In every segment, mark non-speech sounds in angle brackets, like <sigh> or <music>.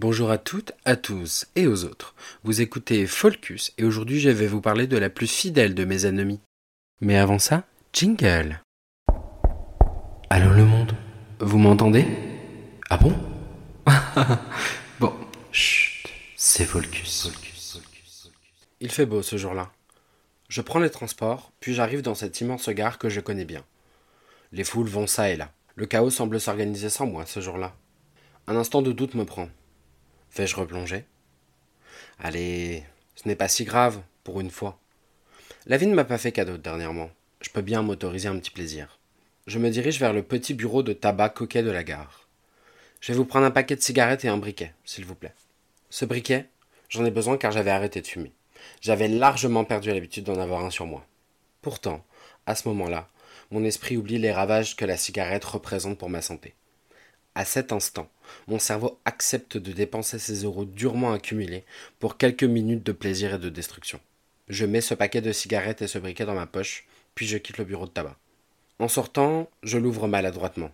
Bonjour à toutes, à tous et aux autres. Vous écoutez Folcus et aujourd'hui je vais vous parler de la plus fidèle de mes ennemis. Mais avant ça, jingle. Allô le monde? Vous m'entendez? Ah bon? <laughs> Bon, chut, c'est Folcus. Il fait beau ce jour-là. Je prends les transports, puis j'arrive dans cette immense gare que je connais bien. Les foules vont ça et là. Le chaos semble s'organiser sans moi ce jour-là. Un instant de doute me prend. Vais-je replonger? Allez, ce n'est pas si grave, pour une fois. La vie ne m'a pas fait cadeau dernièrement. Je peux bien m'autoriser un petit plaisir. Je me dirige vers le petit bureau de tabac coquet de la gare. Je vais vous prendre un paquet de cigarettes et un briquet, s'il vous plaît. Ce briquet, j'en ai besoin car j'avais arrêté de fumer. J'avais largement perdu l'habitude d'en avoir un sur moi. Pourtant, à ce moment-là, mon esprit oublie les ravages que la cigarette représente pour ma santé. À cet instant, mon cerveau accepte de dépenser ces euros durement accumulés pour quelques minutes de plaisir et de destruction. Je mets ce paquet de cigarettes et ce briquet dans ma poche, puis je quitte le bureau de tabac. En sortant, je l'ouvre maladroitement.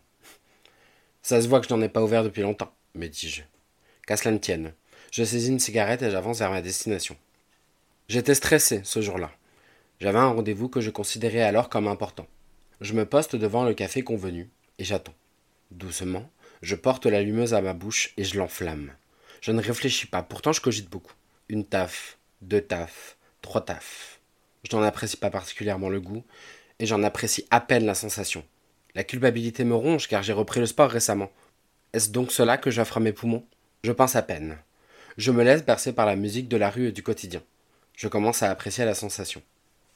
Ça se voit que je n'en ai pas ouvert depuis longtemps, me dis-je. Qu'à cela ne tienne. Je saisis une cigarette et j'avance vers ma destination. J'étais stressé ce jour-là. J'avais un rendez-vous que je considérais alors comme important. Je me poste devant le café convenu et j'attends. Doucement, je porte l'allumeuse à ma bouche et je l'enflamme. Je ne réfléchis pas, pourtant je cogite beaucoup. Une taf, deux tafs, trois tafs. Je n'en apprécie pas particulièrement le goût et j'en apprécie à peine la sensation. La culpabilité me ronge car j'ai repris le sport récemment. Est-ce donc cela que j'offre à mes poumons? Je pense à peine. Je me laisse bercer par la musique de la rue et du quotidien. Je commence à apprécier la sensation.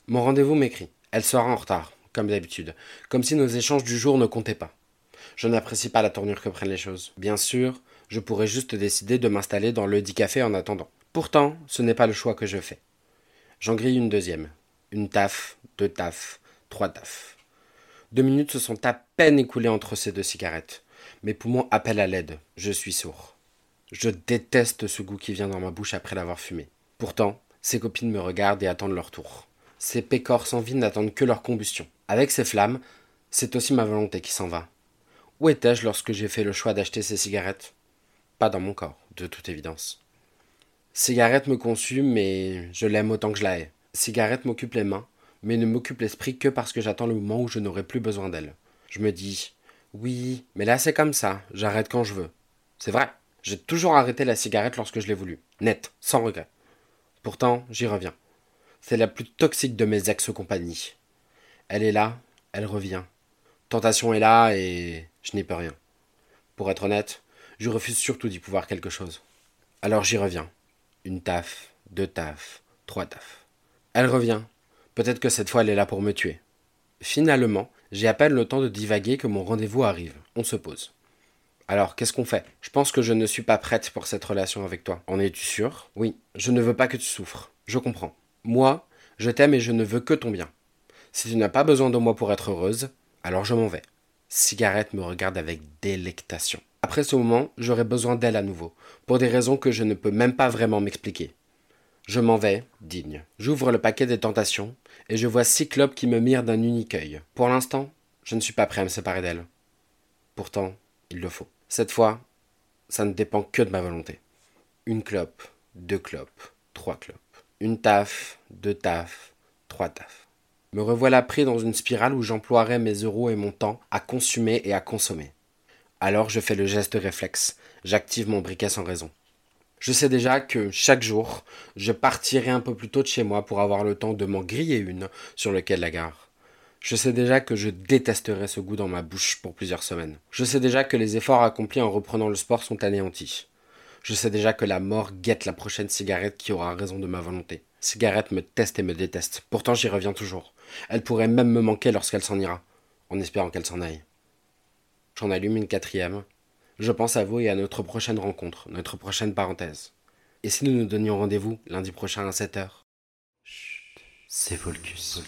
Mon rendez-vous m'écrit. Elle sera en retard, comme d'habitude, comme si nos échanges du jour ne comptaient pas. Je n'apprécie pas la tournure que prennent les choses. Bien sûr, je pourrais juste décider de m'installer dans le dit café en attendant. Pourtant, ce n'est pas le choix que je fais. J'en grille une deuxième. Une taf, deux tafs, trois tafs. Deux minutes se sont à peine écoulées entre ces deux cigarettes. Mes poumons appellent à l'aide. Je suis sourd. Je déteste ce goût qui vient dans ma bouche après l'avoir fumé. Pourtant, ses copines me regardent et attendent leur tour. Ces pécores sans vie n'attendent que leur combustion. Avec ces flammes, c'est aussi ma volonté qui s'en va. Où étais-je lorsque j'ai fait le choix d'acheter ces cigarettes? Pas dans mon corps, de toute évidence. Cigarette me consume, mais je l'aime autant que je la hais. Cigarette m'occupe les mains, mais ne m'occupe l'esprit que parce que j'attends le moment où je n'aurai plus besoin d'elle. Je me dis, oui, mais là c'est comme ça, j'arrête quand je veux. C'est vrai, j'ai toujours arrêté la cigarette lorsque je l'ai voulu. Net, sans regret. Pourtant, j'y reviens. C'est la plus toxique de mes ex-compagnies. Elle est là, elle revient. Tentation est là et je n'y peux rien. Pour être honnête, je refuse surtout d'y pouvoir quelque chose. Alors j'y reviens. Une taf, deux tafs, trois tafs. Elle revient. Peut-être que cette fois elle est là pour me tuer. Finalement, j'ai à peine le temps de divaguer que mon rendez-vous arrive. On se pose. Alors, qu'est-ce qu'on fait? Je pense que je ne suis pas prête pour cette relation avec toi. En es-tu sûr? Oui, je ne veux pas que tu souffres. Je comprends. Moi, je t'aime et je ne veux que ton bien. Si tu n'as pas besoin de moi pour être heureuse, alors je m'en vais. Cigarette me regarde avec délectation. Après ce moment, j'aurai besoin d'elle à nouveau, pour des raisons que je ne peux même pas vraiment m'expliquer. Je m'en vais, digne. J'ouvre le paquet des tentations, et je vois six clopes qui me mirent d'un unique œil. Pour l'instant, je ne suis pas prêt à me séparer d'elle. Pourtant, il le faut. Cette fois, ça ne dépend que de ma volonté. Une clope, deux clopes, trois clopes. Une taf, deux tafs, trois tafs. Me revoilà pris dans une spirale où j'emploierai mes euros et mon temps à consommer et à consommer. Alors je fais le geste réflexe, j'active mon briquet sans raison. Je sais déjà que chaque jour, je partirai un peu plus tôt de chez moi pour avoir le temps de m'en griller une sur le quai de la gare. Je sais déjà que je détesterai ce goût dans ma bouche pour plusieurs semaines. Je sais déjà que les efforts accomplis en reprenant le sport sont anéantis. Je sais déjà que la mort guette la prochaine cigarette qui aura raison de ma volonté. Cigarette me teste et me déteste. Pourtant j'y reviens toujours. Elle pourrait même me manquer lorsqu'elle s'en ira, en espérant qu'elle s'en aille. J'en allume une quatrième. Je pense à vous et à notre prochaine rencontre, notre prochaine parenthèse. Et si nous nous donnions rendez-vous lundi prochain à 7h Chut, c'est. Volcus.